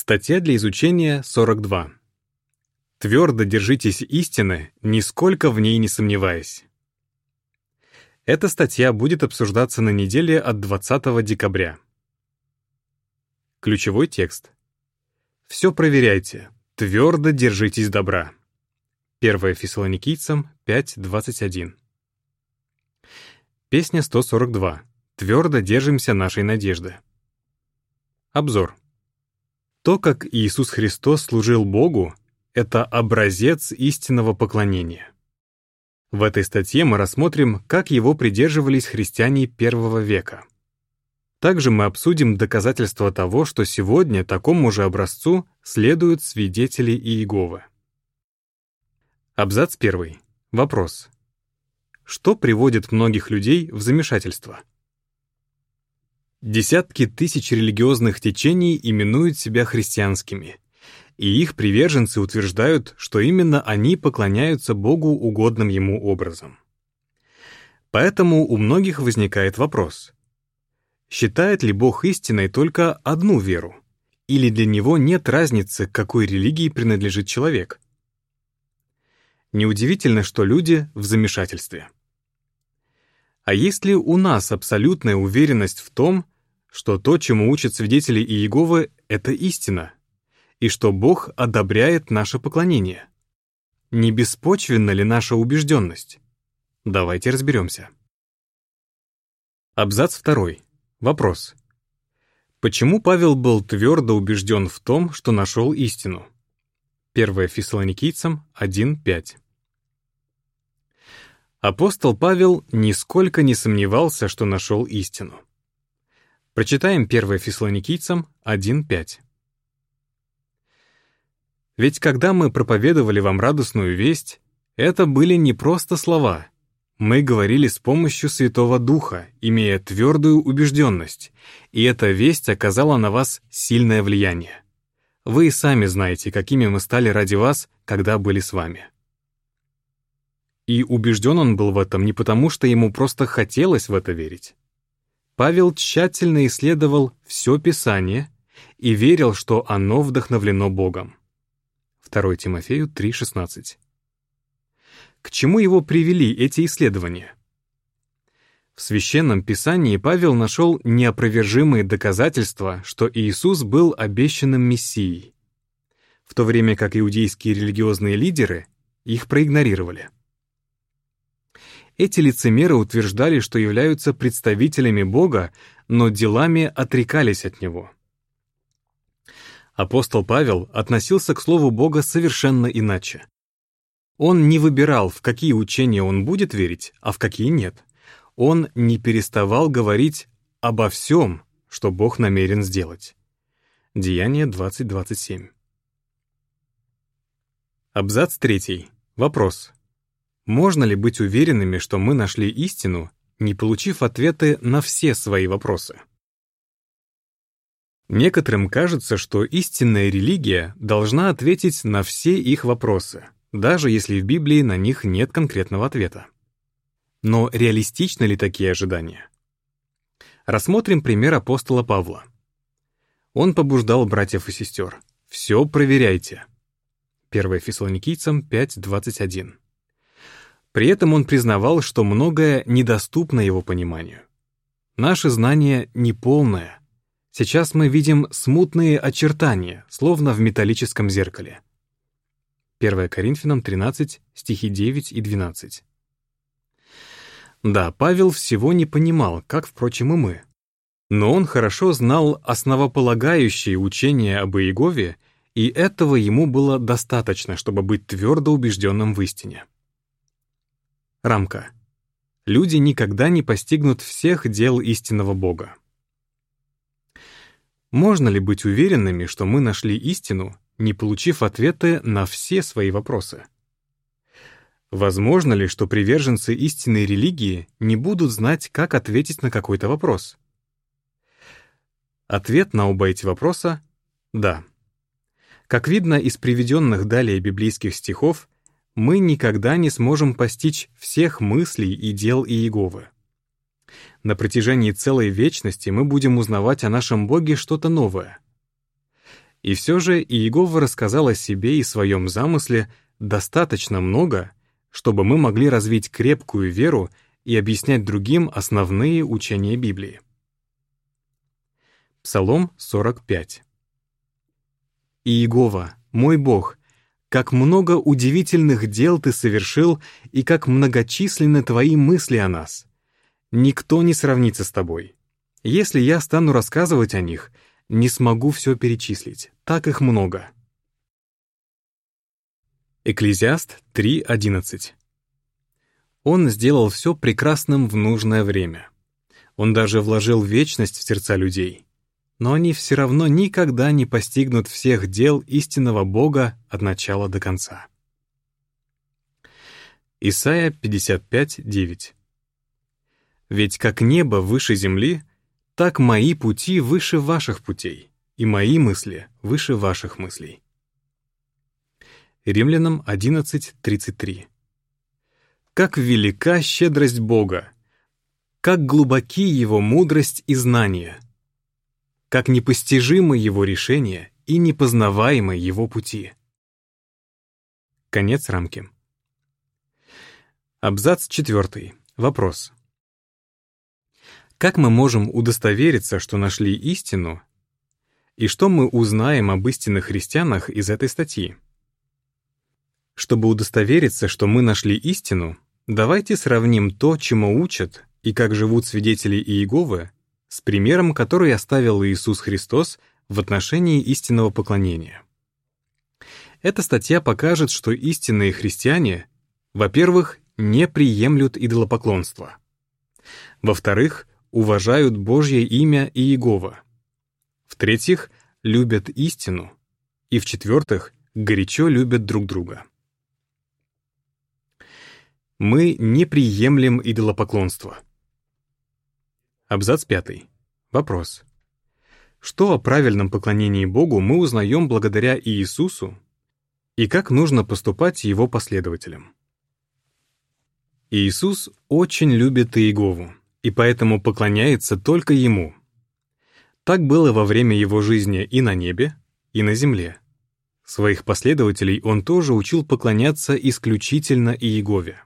Статья для изучения 42. Твердо держитесь истины, нисколько в ней не сомневаясь. Эта статья будет обсуждаться на неделе от 20 декабря. Ключевой текст. Все проверяйте, твердо держитесь добра. 1 Фессалоникийцам 5.21. Песня 142. Твердо держимся нашей надежды. Обзор. То, как Иисус Христос служил Богу, это образец истинного поклонения. В этой статье мы рассмотрим, как его придерживались христиане первого века. Также мы обсудим доказательства того, что сегодня такому же образцу следуют свидетели Иеговы. Абзац 1. Вопрос. Что приводит многих людей в замешательство? Десятки тысяч религиозных течений именуют себя христианскими, и их приверженцы утверждают, что именно они поклоняются Богу угодным ему образом. Поэтому у многих возникает вопрос. Считает ли Бог истиной только одну веру? Или для него нет разницы, к какой религии принадлежит человек? Неудивительно, что люди в замешательстве. А есть ли у нас абсолютная уверенность в том, что то, чему учат свидетели Иеговы, — это истина, и что Бог одобряет наше поклонение? Не беспочвенна ли наша убежденность? Давайте разберемся. Абзац второй. Вопрос. Почему Павел был твердо убежден в том, что нашел истину? 1 Фессалоникийцам 1.5 Апостол Павел нисколько не сомневался, что нашел истину. Прочитаем 1 Фессалоникийцам 1.5. Ведь когда мы проповедовали вам радостную весть, это были не просто слова. Мы говорили с помощью Святого Духа, имея твердую убежденность, и эта весть оказала на вас сильное влияние. Вы и сами знаете, какими мы стали ради вас, когда были с вами. И убежден он был в этом не потому, что ему просто хотелось в это верить. Павел тщательно исследовал все Писание и верил, что оно вдохновлено Богом. 2 Тимофею 3,16. К чему его привели эти исследования? В Священном Писании Павел нашел неопровержимые доказательства, что Иисус был обещанным Мессией, в то время как иудейские религиозные лидеры их проигнорировали. Эти лицемеры утверждали, что являются представителями Бога, но делами отрекались от Него. Апостол Павел относился к Слову Бога совершенно иначе. Он не выбирал, в какие учения он будет верить, а в какие нет. Он не переставал говорить обо всем, что Бог намерен сделать. Деяние 20.27. Абзац 3. Вопрос. Можно ли быть уверенными, что мы нашли истину, не получив ответы на все свои вопросы? Некоторым кажется, что истинная религия должна ответить на все их вопросы, даже если в Библии на них нет конкретного ответа. Но реалистичны ли такие ожидания? Рассмотрим пример апостола Павла. Он побуждал братьев и сестер. «Все проверяйте». 1 Фессалоникийцам 5.21. При этом он признавал, что многое недоступно его пониманию. Наше знание неполное. Сейчас мы видим смутные очертания, словно в металлическом зеркале. 1 Коринфянам 13, стихи 9 и 12. Да, Павел всего не понимал, как, впрочем, и мы. Но он хорошо знал основополагающие учения об Иегове, и этого ему было достаточно, чтобы быть твердо убежденным в истине. Рамка. Люди никогда не постигнут всех дел истинного Бога. Можно ли быть уверенными, что мы нашли истину, не получив ответы на все свои вопросы? Возможно ли, что приверженцы истинной религии не будут знать, как ответить на какой-то вопрос? Ответ на оба эти вопроса — да. Как видно из приведенных далее библейских стихов, мы никогда не сможем постичь всех мыслей и дел Иеговы. На протяжении целой вечности мы будем узнавать о нашем Боге что-то новое. И все же Иегова рассказал о себе и своем замысле достаточно много, чтобы мы могли развить крепкую веру и объяснять другим основные учения Библии. Псалом 45 Иегова, мой Бог, как много удивительных дел Ты совершил и как многочисленны Твои мысли о нас. Никто не сравнится с Тобой. Если я стану рассказывать о них, не смогу все перечислить, так их много. Экклезиаст 3.11 Он сделал все прекрасным в нужное время. Он даже вложил вечность в сердца людей. Но они все равно никогда не постигнут всех дел истинного Бога от начала до конца. Исайя 55.9 «Ведь как небо выше земли, так мои пути выше ваших путей, и мои мысли выше ваших мыслей». Римлянам 11.33. «Как велика щедрость Бога! Как глубоки Его мудрость и знания! Как непостижимы Его решения и непознаваемы Его пути!» Конец рамки. Абзац 4. Вопрос. Как мы можем удостовериться, что нашли истину, и что мы узнаем об истинных христианах из этой статьи? Чтобы удостовериться, что мы нашли истину, давайте сравним то, чему учат и как живут свидетели Иеговы, с примером, который оставил Иисус Христос в отношении истинного поклонения. Эта статья покажет, что истинные христиане, во-первых, не приемлют идолопоклонство. Во-вторых, уважают Божье имя и Иегова. В-третьих, любят истину. И в-четвертых, горячо любят друг друга. Мы не приемлем идолопоклонство. Абзац 5. Вопрос. Что о правильном поклонении Богу мы узнаем благодаря Иисусу и как нужно поступать его последователям? Иисус очень любит Иегову и поэтому поклоняется только Ему. Так было во время Его жизни и на небе, и на земле. Своих последователей Он тоже учил поклоняться исключительно Иегове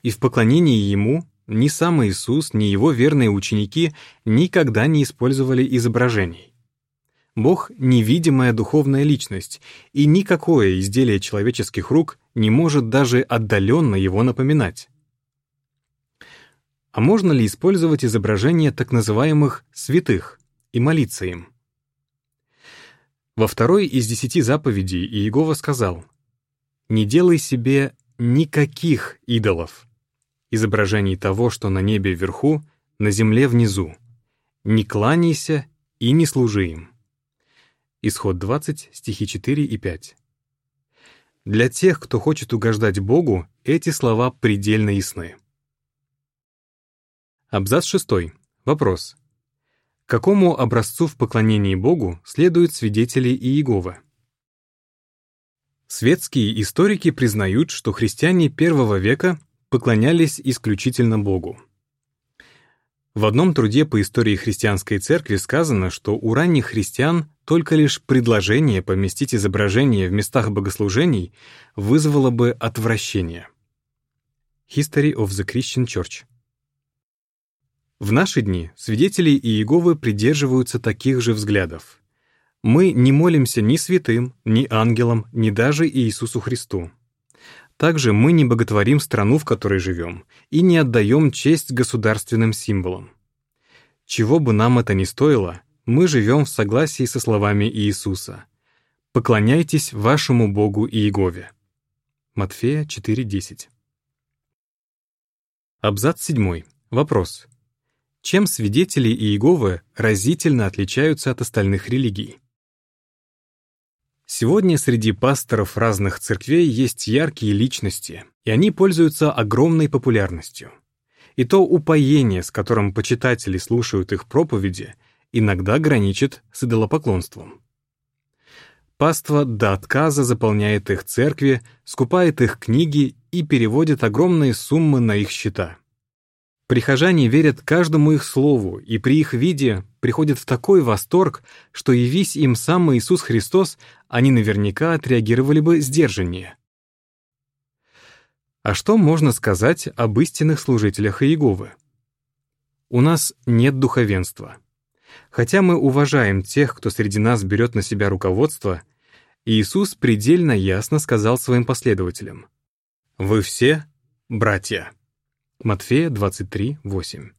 и в поклонении Ему ни сам Иисус, ни Его верные ученики никогда не использовали изображений. Бог — невидимая духовная личность, и никакое изделие человеческих рук не может даже отдаленно его напоминать. А можно ли использовать изображения так называемых «святых» и молиться им? Во второй из десяти заповедей Иегова сказал «Не делай себе никаких идолов, изображений того, что на небе вверху, на земле внизу. Не кланяйся и не служи им. Исход 20, стихи 4 и 5. Для тех, кто хочет угождать Богу, эти слова предельно ясны. Абзац 6. Вопрос. Какому образцу в поклонении Богу следуют свидетели Иеговы? Светские историки признают, что христиане первого века поклонялись исключительно Богу. В одном труде по истории христианской церкви сказано, что у ранних христиан только лишь предложение поместить изображение в местах богослужений вызвало бы отвращение. History of the Christian Church. В наши дни свидетели Иеговы придерживаются таких же взглядов. Мы не молимся ни святым, ни ангелам, ни даже Иисусу Христу. Также мы не боготворим страну, в которой живем, и не отдаем честь государственным символам. Чего бы нам это ни стоило, мы живем в согласии со словами Иисуса. «Поклоняйтесь вашему Богу Иегове». Матфея 4.10. Абзац 7. Вопрос. Чем свидетели Иеговы разительно отличаются от остальных религий? Сегодня среди пасторов разных церквей есть яркие личности, и они пользуются огромной популярностью. И то упоение, с которым почитатели слушают их проповеди, иногда граничит с идолопоклонством. Паства до отказа заполняет их церкви, скупает их книги и переводит огромные суммы на их счета. Прихожане верят каждому их слову, и при их виде приходят в такой восторг, что явись им сам Иисус Христос, они наверняка отреагировали бы сдержаннее. А что можно сказать об истинных служителях Иеговы? У нас нет духовенства. Хотя мы уважаем тех, кто среди нас берет на себя руководство, Иисус предельно ясно сказал своим последователям, «Вы все братья». Матфея 23, 8.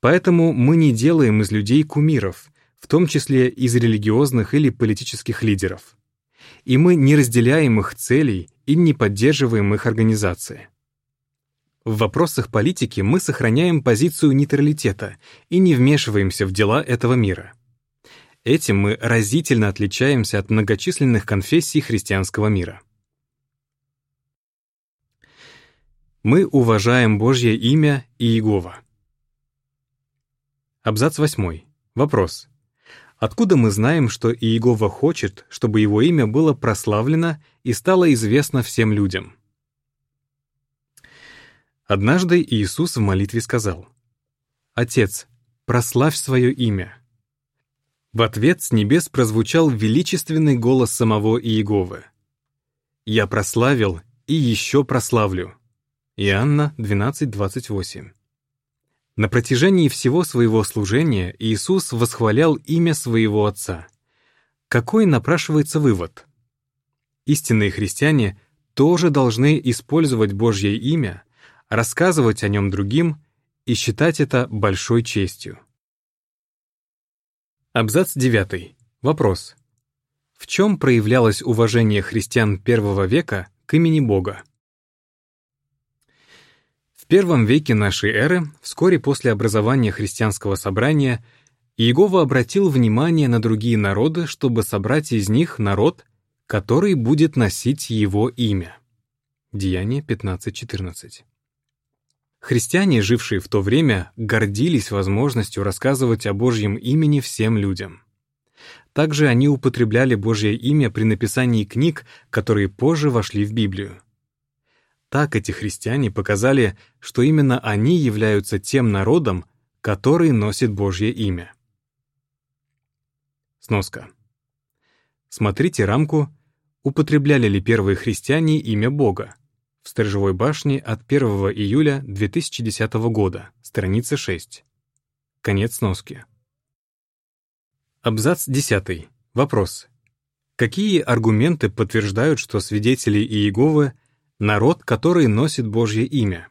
Поэтому мы не делаем из людей кумиров, в том числе из религиозных или политических лидеров. И мы не разделяем их целей и не поддерживаем их организации. В вопросах политики мы сохраняем позицию нейтралитета и не вмешиваемся в дела этого мира. Этим мы разительно отличаемся от многочисленных конфессий христианского мира. Мы уважаем Божье имя и Иегова. Абзац 8. Вопрос. Откуда мы знаем, что Иегова хочет, чтобы его имя было прославлено и стало известно всем людям? Однажды Иисус в молитве сказал, «Отец, прославь свое имя». В ответ с небес прозвучал величественный голос самого Иеговы. «Я прославил и еще прославлю». Иоанна 12:28. На протяжении всего своего служения Иисус восхвалял имя своего Отца. Какой напрашивается вывод? Истинные христиане тоже должны использовать Божье имя, рассказывать о нем другим и считать это большой честью. Абзац 9. Вопрос. В чем проявлялось уважение христиан первого века к имени Бога? Первом веке нашей эры, вскоре после образования христианского собрания, Иегова обратил внимание на другие народы, чтобы собрать из них народ, который будет носить его имя. Деяние 15.14. Христиане, жившие в то время, гордились возможностью рассказывать о Божьем имени всем людям. Также они употребляли Божье имя при написании книг, которые позже вошли в Библию. Так эти христиане показали, что именно они являются тем народом, который носит Божье имя. Сноска. Смотрите рамку «Употребляли ли первые христиане имя Бога?» в Сторожевой башне от 1 июля 2010 года, страница 6. Конец сноски. Абзац 10. Вопрос. Какие аргументы подтверждают, что свидетели Иеговы народ, который носит Божье имя.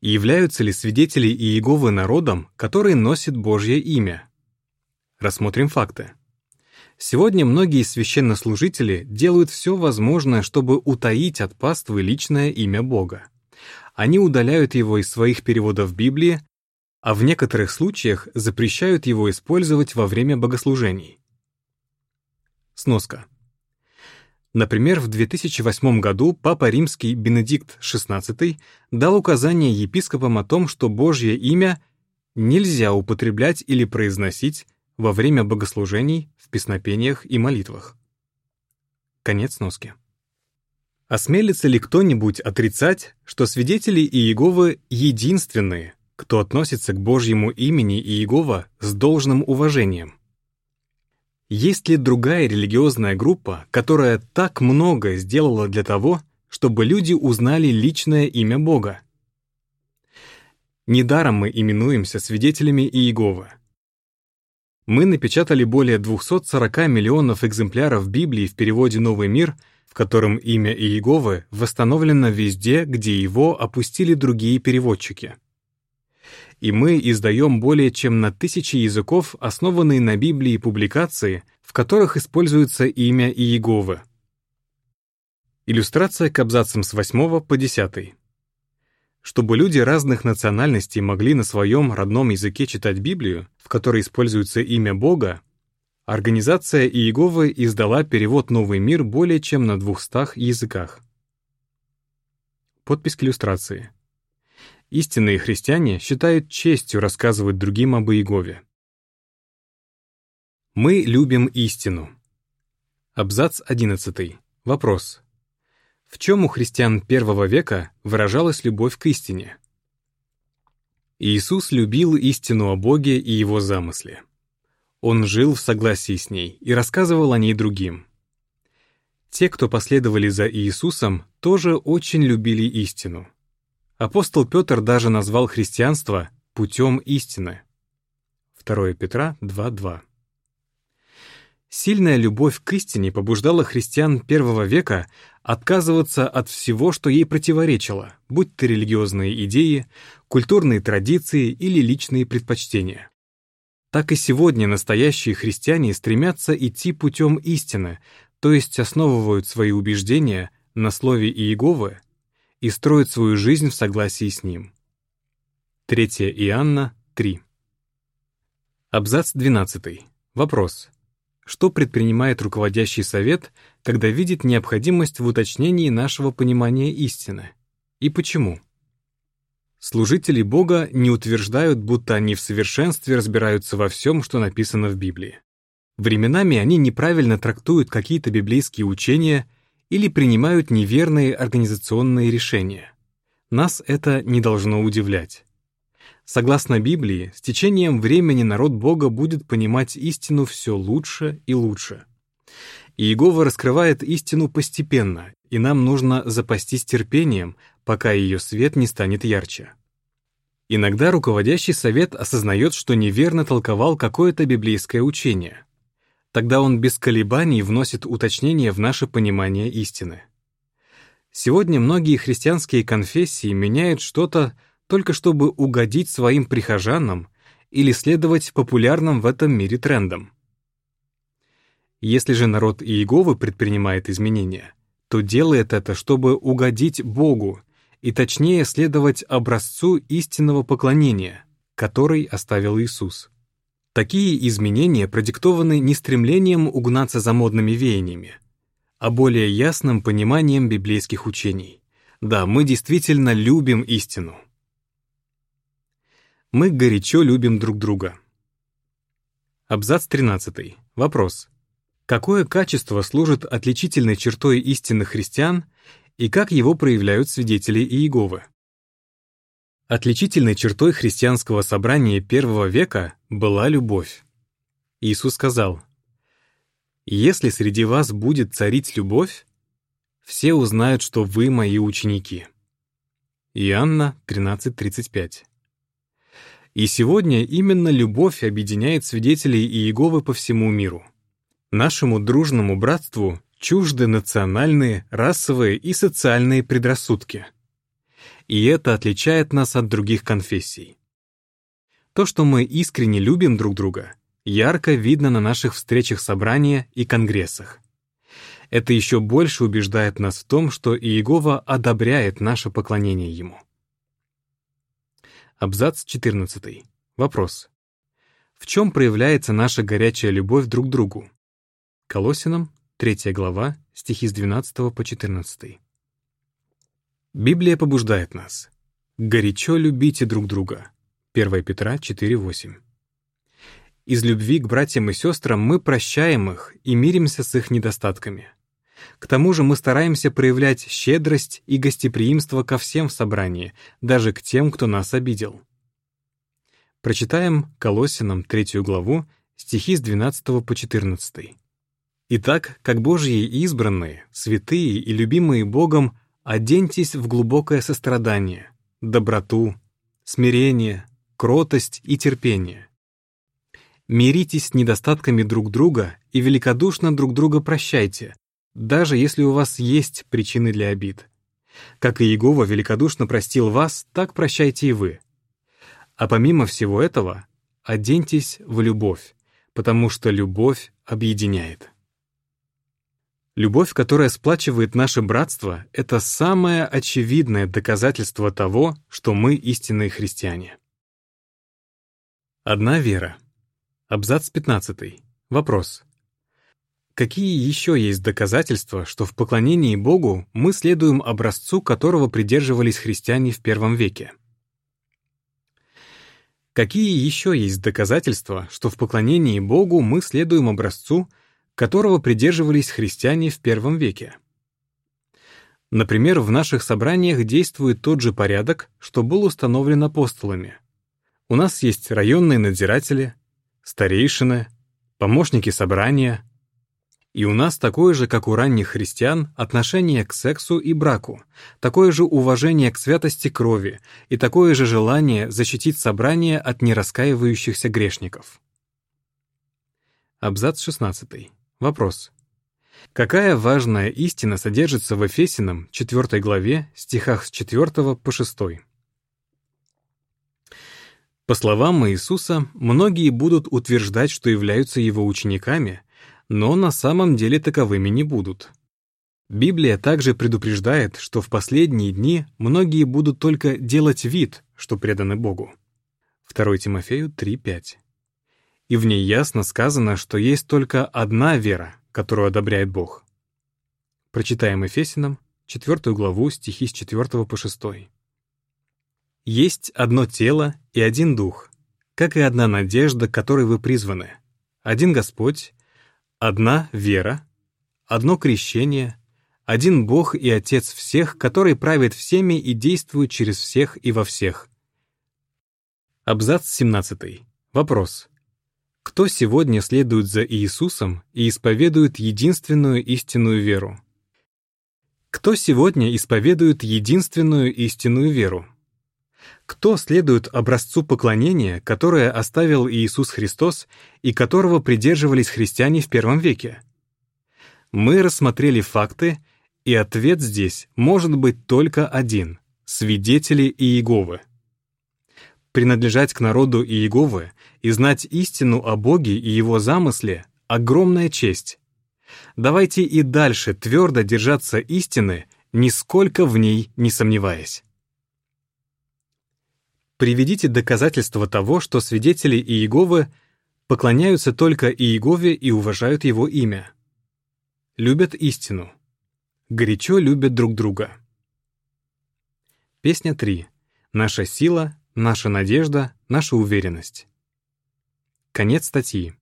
Являются ли свидетели Иеговы народом, который носит Божье имя? Рассмотрим факты. Сегодня многие священнослужители делают все возможное, чтобы утаить от паствы личное имя Бога. Они удаляют его из своих переводов Библии, а в некоторых случаях запрещают его использовать во время богослужений. Сноска. Например, в 2008 году Папа Римский Бенедикт XVI дал указание епископам о том, что Божье имя нельзя употреблять или произносить во время богослужений, в песнопениях и молитвах. Конец носки. Осмелится ли кто-нибудь отрицать, что свидетели Иеговы единственные, кто относится к Божьему имени Иегова с должным уважением? Есть ли другая религиозная группа, которая так много сделала для того, чтобы люди узнали личное имя Бога? Недаром мы именуемся свидетелями Иеговы. Мы напечатали более 240 миллионов экземпляров Библии в переводе «Новый мир», в котором имя Иеговы восстановлено везде, где его опустили другие переводчики и мы издаем более чем на тысячи языков, основанные на Библии публикации, в которых используется имя Иеговы. Иллюстрация к абзацам с 8 по 10. Чтобы люди разных национальностей могли на своем родном языке читать Библию, в которой используется имя Бога, Организация Иеговы издала перевод «Новый мир» более чем на 200 языках. Подпись к иллюстрации. Истинные христиане считают честью рассказывать другим об Иегове. Мы любим истину. Абзац 11. Вопрос. В чем у христиан первого века выражалась любовь к истине? Иисус любил истину о Боге и Его замысле. Он жил в согласии с ней и рассказывал о ней другим. Те, кто последовали за Иисусом, тоже очень любили истину. Апостол Петр даже назвал христианство путем истины. 2 Петра 2.2 Сильная любовь к истине побуждала христиан первого века отказываться от всего, что ей противоречило, будь то религиозные идеи, культурные традиции или личные предпочтения. Так и сегодня настоящие христиане стремятся идти путем истины, то есть основывают свои убеждения на слове Иеговы и строят свою жизнь в согласии с ним. 3 Иоанна 3. Абзац 12. Вопрос что предпринимает руководящий совет, когда видит необходимость в уточнении нашего понимания истины, и почему. Служители Бога не утверждают, будто они в совершенстве разбираются во всем, что написано в Библии. Временами они неправильно трактуют какие-то библейские учения или принимают неверные организационные решения. Нас это не должно удивлять. Согласно Библии, с течением времени народ Бога будет понимать истину все лучше и лучше. Иегова раскрывает истину постепенно, и нам нужно запастись терпением, пока ее свет не станет ярче. Иногда руководящий совет осознает, что неверно толковал какое-то библейское учение. Тогда он без колебаний вносит уточнения в наше понимание истины. Сегодня многие христианские конфессии меняют что-то, только чтобы угодить своим прихожанам или следовать популярным в этом мире трендам. Если же народ Иеговы предпринимает изменения, то делает это, чтобы угодить Богу и точнее следовать образцу истинного поклонения, который оставил Иисус. Такие изменения продиктованы не стремлением угнаться за модными веяниями, а более ясным пониманием библейских учений. Да, мы действительно любим истину. Мы горячо любим друг друга. Абзац 13. Вопрос. Какое качество служит отличительной чертой истинных христиан и как его проявляют свидетели Иеговы? Отличительной чертой христианского собрания первого века была любовь. Иисус сказал, «Если среди вас будет царить любовь, все узнают, что вы мои ученики». Иоанна 13:35. И сегодня именно любовь объединяет свидетелей Иеговы по всему миру. Нашему дружному братству чужды национальные, расовые и социальные предрассудки. И это отличает нас от других конфессий. То, что мы искренне любим друг друга, ярко видно на наших встречах собрания и конгрессах. Это еще больше убеждает нас в том, что Иегова одобряет наше поклонение Ему. Абзац 14. Вопрос. В чем проявляется наша горячая любовь друг к другу? Колосинам, 3 глава, стихи с 12 по 14. Библия побуждает нас. «Горячо любите друг друга». 1 Петра 4.8. Из любви к братьям и сестрам мы прощаем их и миримся с их недостатками. К тому же мы стараемся проявлять щедрость и гостеприимство ко всем в собрании, даже к тем, кто нас обидел. Прочитаем Колоссянам третью главу, стихи с 12 по 14. «Итак, как Божьи избранные, святые и любимые Богом, оденьтесь в глубокое сострадание, доброту, смирение, кротость и терпение. Миритесь с недостатками друг друга и великодушно друг друга прощайте, даже если у вас есть причины для обид. Как и Иегова великодушно простил вас, так прощайте и вы. А помимо всего этого, оденьтесь в любовь, потому что любовь объединяет. Любовь, которая сплачивает наше братство, это самое очевидное доказательство того, что мы истинные христиане. Одна вера. Абзац 15. Вопрос. Какие еще есть доказательства, что в поклонении Богу мы следуем образцу, которого придерживались христиане в первом веке? Какие еще есть доказательства, что в поклонении Богу мы следуем образцу, которого придерживались христиане в первом веке? Например, в наших собраниях действует тот же порядок, что был установлен апостолами. У нас есть районные надзиратели, старейшины, помощники собрания, и у нас такое же, как у ранних христиан, отношение к сексу и браку, такое же уважение к святости крови и такое же желание защитить собрание от нераскаивающихся грешников. Абзац 16. Вопрос. Какая важная истина содержится в Ефесином 4 главе, стихах с 4 по 6? По словам Иисуса, многие будут утверждать, что являются его учениками, но на самом деле таковыми не будут. Библия также предупреждает, что в последние дни многие будут только делать вид, что преданы Богу. 2 Тимофею 3.5. И в ней ясно сказано, что есть только одна вера, которую одобряет Бог. Прочитаем Ефесиным 4 главу стихи с 4 по 6. Есть одно тело и один дух, как и одна надежда, которой вы призваны. Один Господь, одна вера, одно крещение, один Бог и Отец всех, который правит всеми и действует через всех и во всех. Абзац 17. Вопрос. Кто сегодня следует за Иисусом и исповедует единственную истинную веру? Кто сегодня исповедует единственную истинную веру? Кто следует образцу поклонения, которое оставил Иисус Христос и которого придерживались христиане в первом веке? Мы рассмотрели факты, и ответ здесь может быть только один — свидетели Иеговы. Принадлежать к народу Иеговы и знать истину о Боге и Его замысле — огромная честь. Давайте и дальше твердо держаться истины, нисколько в ней не сомневаясь. Приведите доказательства того, что свидетели Иеговы поклоняются только Иегове и уважают его имя. Любят истину. Горячо любят друг друга. Песня 3. Наша сила, наша надежда, наша уверенность. Конец статьи.